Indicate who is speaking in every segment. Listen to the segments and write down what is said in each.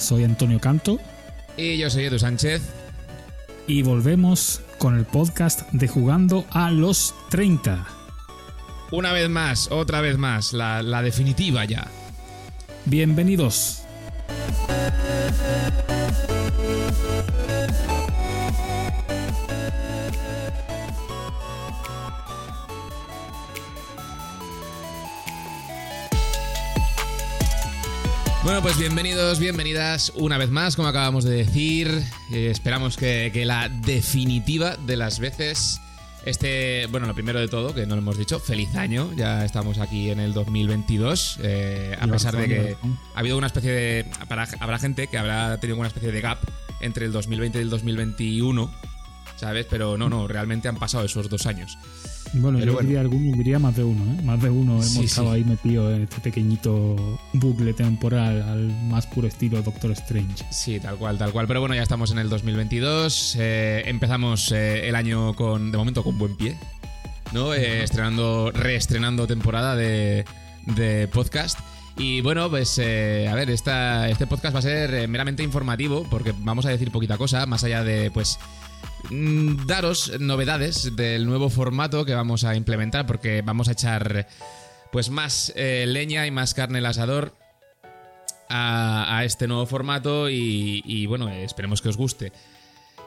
Speaker 1: Soy Antonio Canto.
Speaker 2: Y yo soy Edu Sánchez.
Speaker 1: Y volvemos con el podcast de Jugando a los 30.
Speaker 2: Una vez más, otra vez más, la, la definitiva ya.
Speaker 1: Bienvenidos.
Speaker 2: Bueno, pues bienvenidos, bienvenidas una vez más, como acabamos de decir. Eh, esperamos que, que la definitiva de las veces este, bueno, lo primero de todo, que no lo hemos dicho, feliz año. Ya estamos aquí en el 2022. eh, a pesar de que ha habido una especie de. para- habrá gente que habrá tenido una especie de gap entre el 2020 y el 2021, ¿sabes? Pero no, no, realmente han pasado esos dos años.
Speaker 1: Bueno,
Speaker 2: Pero
Speaker 1: yo
Speaker 2: bueno.
Speaker 1: diría alguno, diría más de uno, ¿eh? Más de uno hemos
Speaker 2: Sí,
Speaker 1: estado
Speaker 2: sí.
Speaker 1: ahí metidos en este pequeñito bucle temporal al más puro estilo Doctor Strange.
Speaker 2: Sí, tal cual, tal cual. Pero bueno, ya estamos en el 2022. eh, empezamos eh, el año con, de momento, con buen pie. ¿No? Eh, estrenando, reestrenando temporada de, de podcast. Y bueno, pues eh, a ver, esta, este podcast va a ser eh, meramente informativo porque vamos a decir poquita cosa, más allá de pues daros novedades del nuevo formato que vamos a implementar porque vamos a echar pues más eh, leña y más carne al asador a, este nuevo formato y, y, bueno, esperemos que os guste.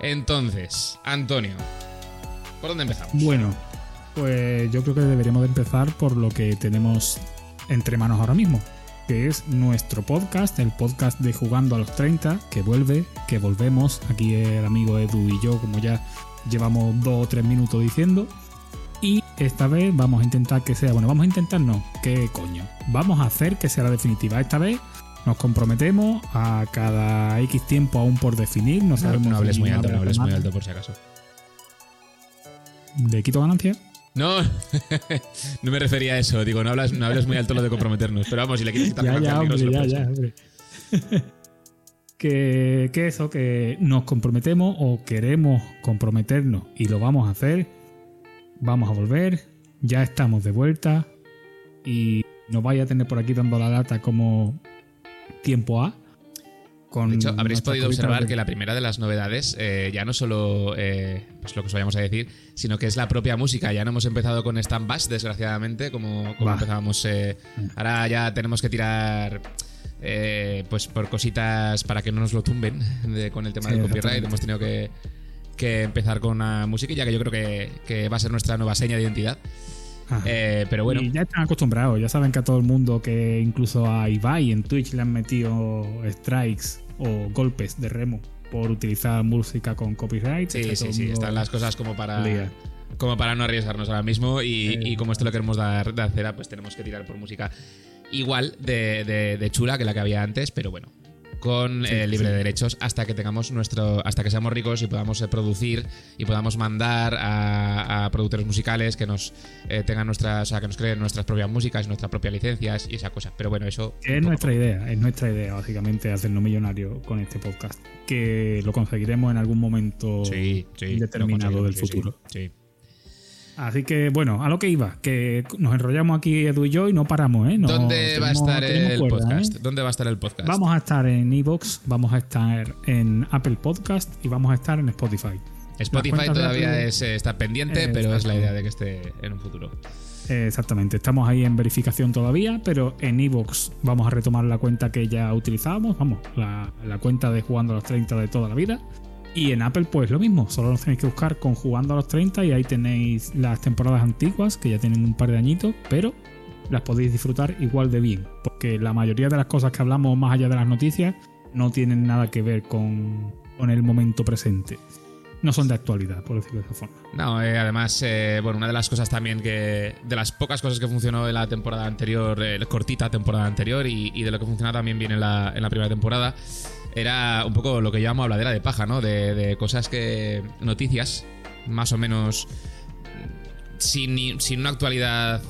Speaker 2: Entonces, Antonio, ¿por dónde empezamos?
Speaker 1: Bueno, pues yo creo que deberíamos de empezar por lo que tenemos entre manos ahora mismo, que es nuestro podcast, el podcast de Jugando a los 30, que vuelve, que volvemos. Aquí el amigo Edu y yo, como ya llevamos dos o tres minutos diciendo. Y esta vez vamos a intentar que sea, bueno, vamos a intentar no, ¿qué coño? Vamos a hacer que sea la definitiva. Esta vez nos comprometemos a cada X tiempo aún por definir, no sabemos
Speaker 2: no hables muy alto, no hables muy alto por si acaso.
Speaker 1: ¿De quito ganancia?
Speaker 2: No, no me refería a eso. Digo, no hables, no hables muy alto lo de comprometernos. Pero vamos, si le quieres quitar
Speaker 1: ya, ya, hombre, ya, ya, hombre. que, que eso, que nos comprometemos o queremos comprometernos y lo vamos a hacer. Vamos a volver, ya estamos de vuelta y no vaya a tener por aquí dando la lata como tiempo A. Con
Speaker 2: De hecho, habréis podido observar que la primera de las novedades eh, ya no solo eh, pues lo que os vayamos a decir, sino que es la propia música. Ya no hemos empezado con Stand Bass, desgraciadamente, como, empezábamos. eh, ahora ya tenemos que tirar. eh, pues por cositas para que no nos lo tumben de- con el tema
Speaker 1: Sí,
Speaker 2: del copyright. Hemos tenido que, que empezar con una musiquilla que yo creo que, que va a ser nuestra nueva seña de identidad. Eh, pero bueno,
Speaker 1: Y ya están acostumbrados, ya saben que a todo el mundo, que incluso a Ibai en Twitch le han metido strikes o golpes de remo por utilizar música con copyright.
Speaker 2: Sí, sí, sí, están las cosas como para
Speaker 1: Liga.
Speaker 2: como para no arriesgarnos ahora mismo y,
Speaker 1: Eh,
Speaker 2: y como esto lo queremos dar de acera, pues tenemos que tirar por música igual de, de- de chula que la que había antes, pero bueno, con
Speaker 1: Sí,
Speaker 2: eh, libre
Speaker 1: sí.
Speaker 2: de derechos hasta que tengamos nuestro hasta que seamos ricos y podamos eh, producir y podamos mandar a, a productores musicales que nos eh, tengan nuestras, o sea, que nos creen nuestras propias músicas, nuestras propias licencias y esa cosa. Pero bueno, eso
Speaker 1: es nuestra idea, es nuestra idea básicamente hacernos millonario con este podcast. Que lo conseguiremos en algún momento
Speaker 2: sí,
Speaker 1: determinado del futuro.
Speaker 2: sí.
Speaker 1: Así que bueno, a lo que iba, que nos enrollamos aquí Edu y yo y no paramos, ¿eh? No-
Speaker 2: ¿Dónde va a estar el
Speaker 1: cuerda,
Speaker 2: podcast?
Speaker 1: ¿eh?
Speaker 2: ¿Dónde va a estar el podcast?
Speaker 1: Vamos a estar en Evox, vamos a estar en Apple Podcast y vamos a estar en Spotify.
Speaker 2: Spotify
Speaker 1: de
Speaker 2: todavía es, eh, está pendiente, pero es la idea de que esté en un futuro.
Speaker 1: Exactamente, estamos ahí en verificación todavía, pero en Evox vamos a retomar la cuenta que ya utilizábamos, vamos, la, la cuenta de Jugando a los 30 de toda la vida. Y en Apple pues lo mismo, solo nos tenéis que buscar con Jugando a los 30 y ahí tenéis las temporadas antiguas que ya tienen un par de añitos, pero las podéis disfrutar igual de bien, porque la mayoría de las cosas que hablamos más allá de las noticias no tienen nada que ver con, con el momento presente. No son de actualidad, por decirlo de esa forma.
Speaker 2: No, eh, además, eh, bueno, una de las cosas también que. De las pocas cosas que funcionó en la temporada anterior, eh, cortita temporada anterior, y, y de lo que funcionaba también bien en la, en la primera temporada, era un poco lo que llamamos habladera de paja, ¿no? De, de cosas que. Noticias, más o menos. Sin, sin una actualidad.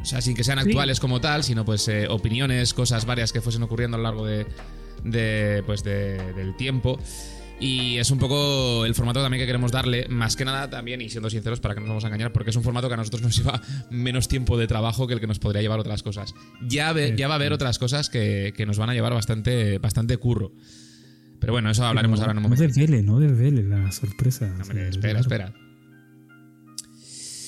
Speaker 2: O sea, sin que sean
Speaker 1: Sí.
Speaker 2: actuales como tal, sino pues eh, opiniones, cosas varias que fuesen ocurriendo a lo largo de, de, pues de- del tiempo. Y es un poco el formato también que queremos darle, más que nada también, y siendo sinceros, para que no nos vamos a engañar, porque es un formato que a nosotros nos lleva menos tiempo de trabajo que el que nos podría llevar otras cosas. Ya, ve- ya va a haber otras cosas que, que nos van a llevar bastante, bastante curro. Pero bueno, eso hablaremos ahora en un
Speaker 1: No
Speaker 2: momento.
Speaker 1: desvele, no desvele la sorpresa.
Speaker 2: Hombre, espera, espera.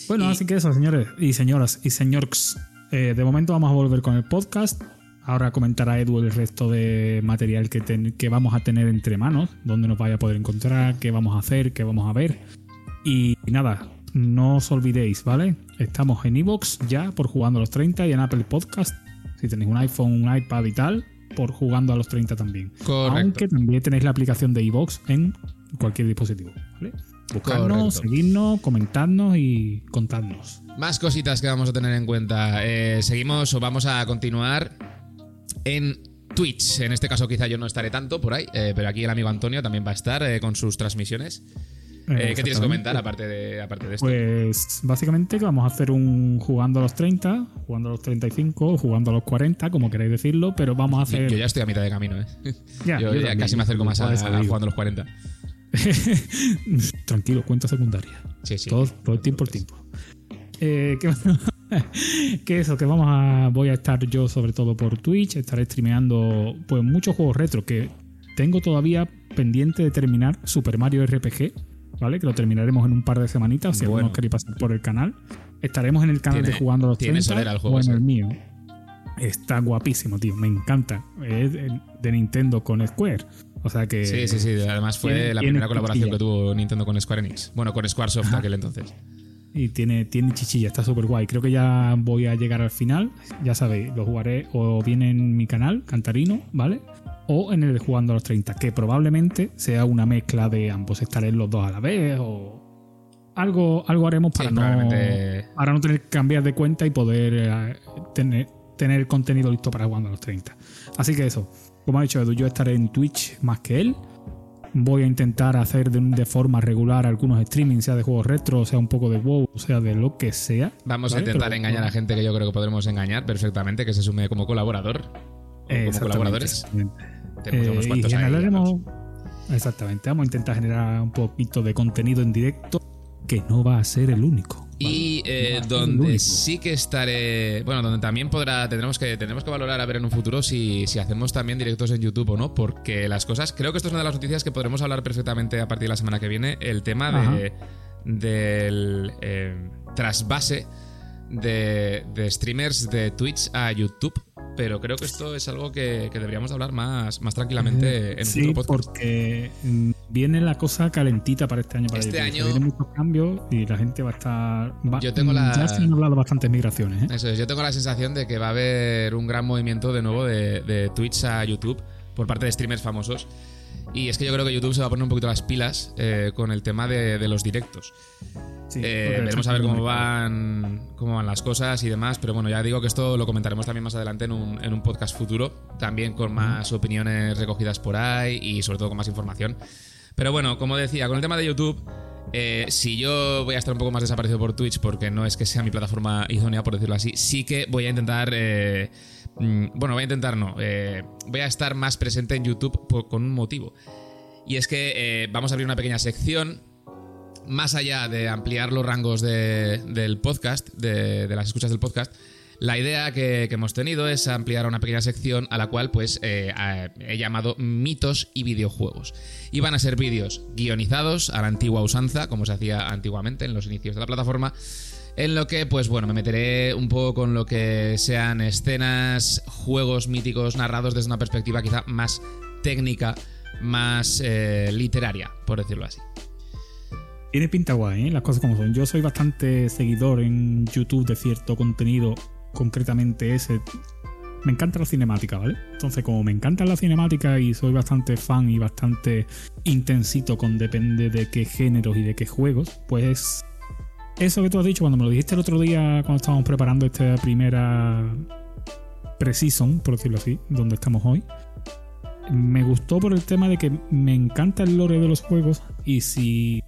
Speaker 1: Bueno,
Speaker 2: Y-
Speaker 1: así que eso, señores y señoras y señores. eh, de momento vamos a volver con el podcast. Ahora comentará Edu el resto de material que, ten- que vamos a tener entre manos, dónde nos vaya a poder encontrar, qué vamos a hacer, qué vamos a ver. Y nada, no os olvidéis, ¿vale? Estamos en Evox ya por jugando a los 30 y en Apple Podcast. Si tenéis un iPhone, un iPad y tal, por jugando a los 30 también.
Speaker 2: Correcto.
Speaker 1: Aunque también tenéis la aplicación de Evox en cualquier dispositivo, ¿vale? Buscarnos,
Speaker 2: Correcto.
Speaker 1: seguirnos, comentarnos y contadnos.
Speaker 2: Más cositas que vamos a tener en cuenta. Eh, seguimos o vamos a continuar en Twitch. En este caso quizá yo no estaré tanto por ahí, eh, pero aquí el amigo Antonio también va a estar eh, con sus transmisiones. Eh, ¿Qué tienes que comentar aparte de, aparte de esto?
Speaker 1: Pues básicamente que vamos a hacer un jugando a los 30, jugando a los 35, jugando a los 40, como queráis decirlo, pero vamos a hacer...
Speaker 2: yo ya estoy a mitad de camino, ¿eh?
Speaker 1: Ya,
Speaker 2: yo
Speaker 1: yo
Speaker 2: ya casi me acerco más a, a jugando los 40.
Speaker 1: Tranquilo, cuenta secundaria.
Speaker 2: Sí, sí.
Speaker 1: todo, todo el tiempo el tiempo. Eh, que, que eso, que vamos a. Voy a estar yo sobre todo por Twitch, estaré streameando pues muchos juegos retro que tengo todavía pendiente de terminar Super Mario RPG, ¿vale? Que lo terminaremos en un par de semanitas, si
Speaker 2: Bueno.
Speaker 1: queréis pasar por el canal. Estaremos en el canal
Speaker 2: Tiene-
Speaker 1: de Jugando a los
Speaker 2: tiene
Speaker 1: 30
Speaker 2: solera el juego
Speaker 1: o en el mío. Está guapísimo, tío. Me encanta. Es de Nintendo con Square. O sea que.
Speaker 2: Sí, sí, sí. Además fue
Speaker 1: tiene-
Speaker 2: la primera colaboración que tuvo Nintendo con Square Enix. Bueno, con Squaresoft aquel entonces.
Speaker 1: Y tiene, tiene chichilla, está súper guay. Creo que ya voy a llegar al final. Ya sabéis, lo jugaré o bien en mi canal, Cantarino, ¿vale? O en el de Jugando a los 30, que probablemente sea una mezcla de ambos. Estaré los dos a la vez o. Algo, algo haremos para,
Speaker 2: Sí,
Speaker 1: no,
Speaker 2: probablemente-
Speaker 1: para no tener que cambiar de cuenta y poder eh, tener, tener el contenido listo para Jugando a los 30. Así que eso, como ha dicho Edu, yo estaré en Twitch más que él. Voy a intentar hacer de, de forma regular algunos streamings, sea de juegos retro, sea un poco de WoW, sea de lo que sea.
Speaker 2: Vamos a intentar
Speaker 1: Pero-
Speaker 2: engañar a gente que yo creo que podremos engañar perfectamente, que se sume como colaborador. Como colaboradores.
Speaker 1: exactamente.
Speaker 2: Tenemos
Speaker 1: Eh,
Speaker 2: unos
Speaker 1: y
Speaker 2: cuantos ahí,
Speaker 1: generaremos. Exactamente, vamos a intentar generar un poquito de contenido en directo que no va a ser el único.
Speaker 2: Y eh, donde sí que estaré. Bueno, donde también podrá. Tendremos que, tendremos que valorar a ver en un futuro si, si hacemos también directos en YouTube o no. Porque las cosas. Creo que esto es una de las noticias que podremos hablar perfectamente a partir de la semana que viene. El tema de, del eh, trasvase de, de streamers de Twitch a YouTube. Pero creo que esto es algo que, que deberíamos hablar más, más tranquilamente en un
Speaker 1: sí,
Speaker 2: futuro podcast.
Speaker 1: porque mm, viene la cosa calentita para este año. Para
Speaker 2: Este año-
Speaker 1: Vienen muchos cambios y la gente va a estar. va-
Speaker 2: Yo tengo la-
Speaker 1: Ya se han hablado bastantes migraciones. ¿eh?
Speaker 2: Eso es, yo tengo la sensación de que va a haber un gran movimiento de nuevo de, de Twitch a YouTube por parte de streamers famosos. Y es que yo creo que YouTube se va a poner un poquito las pilas eh, con el tema de, de los directos.
Speaker 1: Sí,
Speaker 2: Eh, veremos a ver cómo
Speaker 1: va.
Speaker 2: van, cómo van las cosas y demás. Pero bueno, ya digo que esto lo comentaremos también más adelante en un, en un podcast futuro. También con más opiniones recogidas por ahí y sobre todo con más información. Pero bueno, como decía, con el tema de YouTube, eh, si yo voy a estar un poco más desaparecido por Twitch, porque no es que sea mi plataforma idónea, por decirlo así, sí que voy a intentar. eh, mm, bueno, voy a intentar no. eh, voy a estar más presente en YouTube con un motivo. Y es que vamos a abrir una pequeña sección. Más allá de ampliar los rangos de- del podcast, de las escuchas del podcast, la idea que, hemos tenido es ampliar una pequeña sección a la cual pues eh, a- he llamado mitos y videojuegos. Y van a ser vídeos guionizados a la antigua usanza, como se hacía antiguamente en los inicios de la plataforma, en lo que pues bueno, me meteré un poco con lo que sean escenas, juegos míticos narrados desde una perspectiva quizá más técnica, más eh, literaria, por decirlo así.
Speaker 1: Tiene pinta guay, ¿eh? las cosas como son. Yo soy bastante seguidor en YouTube de cierto contenido, concretamente ese. Me encanta la cinemática, ¿vale? Entonces, como me encanta la cinemática y soy bastante fan y bastante intensito con depende de qué géneros y de qué juegos, pues eso que tú has dicho cuando me lo dijiste el otro día cuando estábamos preparando esta primera pre-season, por decirlo así, donde estamos hoy, me gustó por el tema de que me encanta el lore de los juegos y si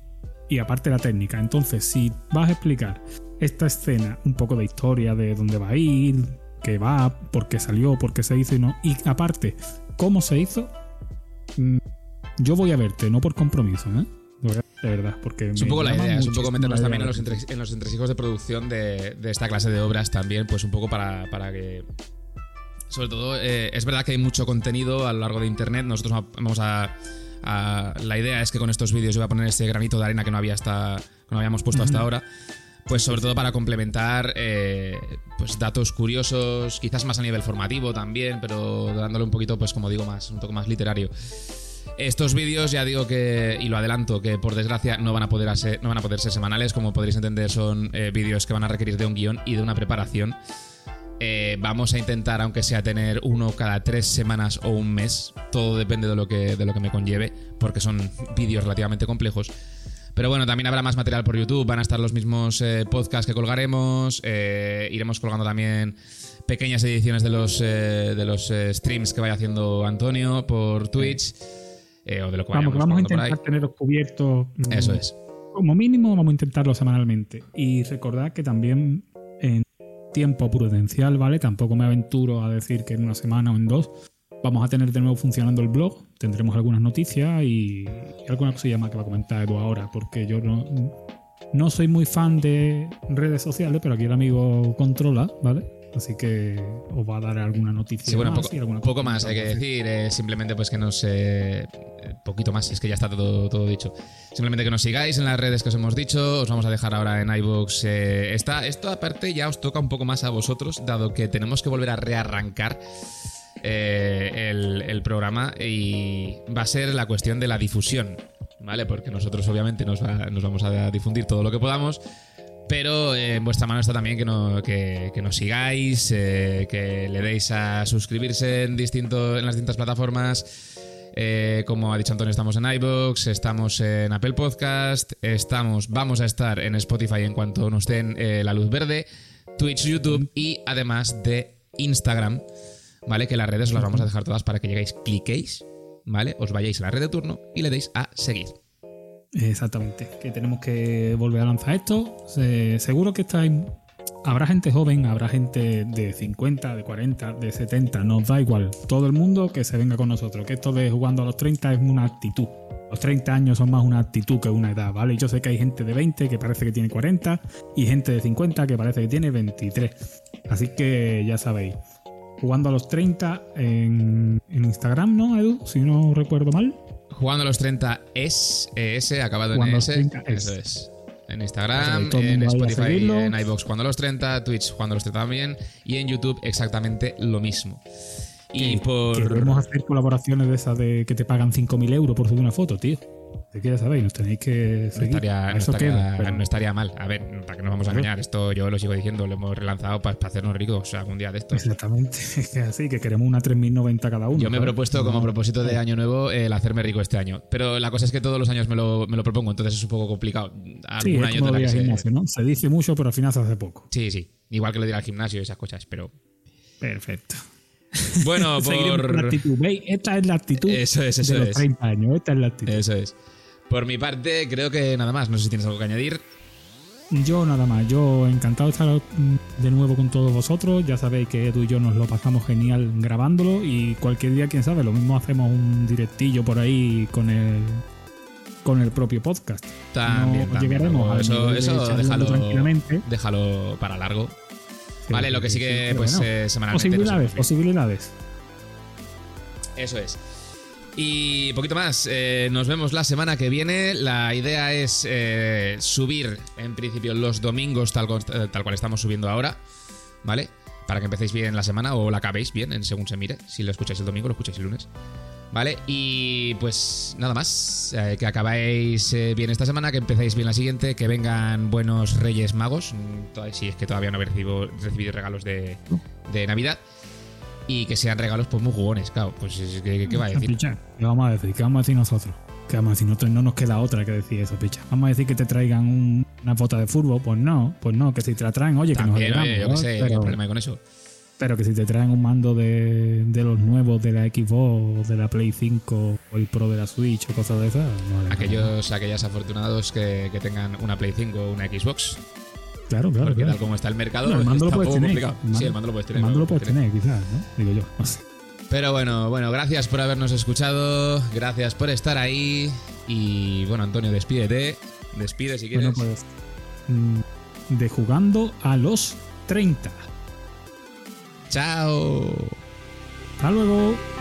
Speaker 1: y aparte la técnica. Entonces, si vas a explicar esta escena, un poco de historia de dónde va a ir, qué va, por qué salió, por qué se hizo y no, y aparte, cómo se hizo, mm, yo voy a verte, no por compromiso, ¿eh? De verdad, porque
Speaker 2: es un poco la idea, es un poco meternos también en los, en los entresijos de producción de, de, esta clase de obras también, pues un poco para, para que sobre todo, eh, es verdad que hay mucho contenido a lo largo de internet. Nosotros vamos a, la idea es que con estos vídeos yo voy a poner ese granito de arena que no, había hasta, no habíamos puesto hasta ahora. Pues sobre todo para complementar eh, pues datos curiosos, quizás más a nivel formativo también, pero dándole un poquito, pues como digo, más, un poco más literario. Estos vídeos ya digo que, y lo adelanto, que por desgracia no van a poder ser, no van a poder ser semanales, como podréis entender son eh, vídeos que van a requerir de un guion y de una preparación. Eh, vamos a intentar, aunque sea tener uno cada tres semanas o un mes. Todo depende de lo que, de lo que me conlleve, porque son vídeos relativamente complejos. Pero bueno, también habrá más material por YouTube. Van a estar los mismos eh, podcasts que colgaremos. Eh, iremos colgando también pequeñas ediciones de los, de los streams que vaya haciendo Antonio por Twitch. o de lo que
Speaker 1: vamos, vamos a intentar tenerlos cubiertos.
Speaker 2: Mm, Eso es.
Speaker 1: Como mínimo, vamos a intentarlo semanalmente. Y recordad que también tiempo prudencial, ¿vale? Tampoco me aventuro a decir que en una semana o en dos vamos a tener de nuevo funcionando el blog. Tendremos algunas noticias y, alguna cosilla más que va a comentar Edu ahora, porque yo no, no soy muy fan de redes sociales, pero aquí el amigo controla, ¿vale? Así que os va a dar alguna noticia.
Speaker 2: Sí, bueno, más poco, poco más hay que decir. Eh, simplemente pues que nos... Eh, poquito más, es que ya está todo, todo dicho. Simplemente que nos sigáis en las redes que os hemos dicho. Os vamos a dejar ahora en iVoox. Eh, esto aparte ya os toca un poco más a vosotros, dado que tenemos que volver a rearrancar eh, el, programa y va a ser la cuestión de la difusión. ¿Vale? Porque nosotros obviamente nos, nos vamos a difundir todo lo que podamos, pero eh, en vuestra mano está también que, nos sigáis, eh, que le deis a suscribirse en, en las distintas plataformas. Eh, como ha dicho Antonio, estamos en iBox, estamos en Apple Podcast, estamos, vamos a estar en Spotify en cuanto nos den la luz verde, Twitch, YouTube y además de Instagram, ¿vale? Que las redes os las vamos a dejar todas para que lleguéis, cliquéis, ¿vale? Os vayáis a la red de turno y le deis a seguir.
Speaker 1: Exactamente, que tenemos que volver a lanzar esto. seguro que está habrá gente joven, habrá gente de 50, de 40, de 70, nos da igual. Todo el mundo que se venga con nosotros, que esto de jugando a los 30 es una actitud. Los 30 años son más una actitud que una edad, ¿vale? Yo sé que hay gente de 20 que parece que tiene 40 y gente de 50 que parece que tiene 23. Así que ya sabéis, jugando a los 30 en, en Instagram, ¿no, Edu? Si no recuerdo mal.
Speaker 2: Jugando a los 30 es ES, acabado en S. Eso es. En Instagram, en Spotify, en iBox Jugando a los 30, Twitch Jugando a los 30 también y en YouTube exactamente lo mismo.
Speaker 1: Y por. Queremos hacer colaboraciones de esas de que te pagan 5.000 euros por subir una foto, tío que ya sabéis, nos tenéis que seguir.
Speaker 2: No estaría, mal. A ver, para que nos vamos a engañar, esto yo lo sigo diciendo, lo hemos relanzado para, hacernos ricos algún día de esto.
Speaker 1: Exactamente, es que así, que queremos una 3090 cada uno.
Speaker 2: Yo me he propuesto como propósito de año nuevo el hacerme rico este año. Pero la cosa es que todos los años me lo, me lo propongo, entonces es un poco complicado.
Speaker 1: sí, es año como gimnasio, ¿no? Se dice mucho, pero al final se hace poco.
Speaker 2: Sí, sí. Igual que lo de ir al gimnasio y esas cosas, pero.
Speaker 1: Perfecto.
Speaker 2: Bueno, por.
Speaker 1: actitud. Esta es la actitud
Speaker 2: eso es, eso
Speaker 1: de los 30 años. Esta es la actitud.
Speaker 2: Eso es. Por mi parte, creo que nada más. No sé si tienes algo que añadir.
Speaker 1: Yo nada más, yo encantado de estar de nuevo con todos vosotros. Ya sabéis que Edu y yo nos lo pasamos genial grabándolo y cualquier día, quién sabe, lo mismo hacemos un directillo por ahí con el con el propio podcast.
Speaker 2: También, llegaremos eso, eso déjalo, tranquilamente. déjalo para largo. Vale, lo que sí que pues eh, semanalmente
Speaker 1: posibilidades, posibilidades.
Speaker 2: Eso es. Y poquito más, eh, nos vemos la semana que viene. La idea es eh, subir, en principio, los domingos tal, eh, tal cual estamos subiendo ahora, ¿vale? Para que empecéis bien la semana o la acabéis bien, en según se mire. Si lo escucháis el domingo, lo escucháis el lunes. ¿Vale? Y pues nada más. que acabáis bien esta semana, que empecéis bien la siguiente, que vengan buenos Reyes Magos. Mm, si es que todavía no habéis recibido, recibido regalos de, de Navidad y que sean regalos pues muy jugones, claro. Pues ¿qué, va a decir?
Speaker 1: ¿Qué vamos a decir? ¿Qué vamos a decir nosotros? ¿Qué vamos a decir? Nosotros no nos queda otra que decir eso, picha. Vamos a decir que te traigan una foto de fútbol, pues no, pues no, que si te la traen, oye, que nos alegramos,
Speaker 2: yo sé, pero, ¿qué problema hay con eso?
Speaker 1: Pero que si te traen un mando de, de los nuevos de la Xbox, de la Play 5 o el Pro de la Switch o cosas de esas,
Speaker 2: no Aquellos, aquellos afortunados que, que tengan una Play 5 o una Xbox,
Speaker 1: Claro, claro.
Speaker 2: Porque
Speaker 1: claro.
Speaker 2: tal como está el mercado,
Speaker 1: el mando
Speaker 2: está
Speaker 1: lo puedes tener.
Speaker 2: complicado. sí, el mando lo puedes tener.
Speaker 1: El mando lo puedes tener, quizás, ¿no? Digo yo.
Speaker 2: Pero bueno, bueno, gracias por habernos escuchado, gracias por estar ahí. Y bueno, Antonio, despídete. Despide si quieres.
Speaker 1: Bueno, pues. mm, De jugando a los 30.
Speaker 2: Chao.
Speaker 1: Hasta luego.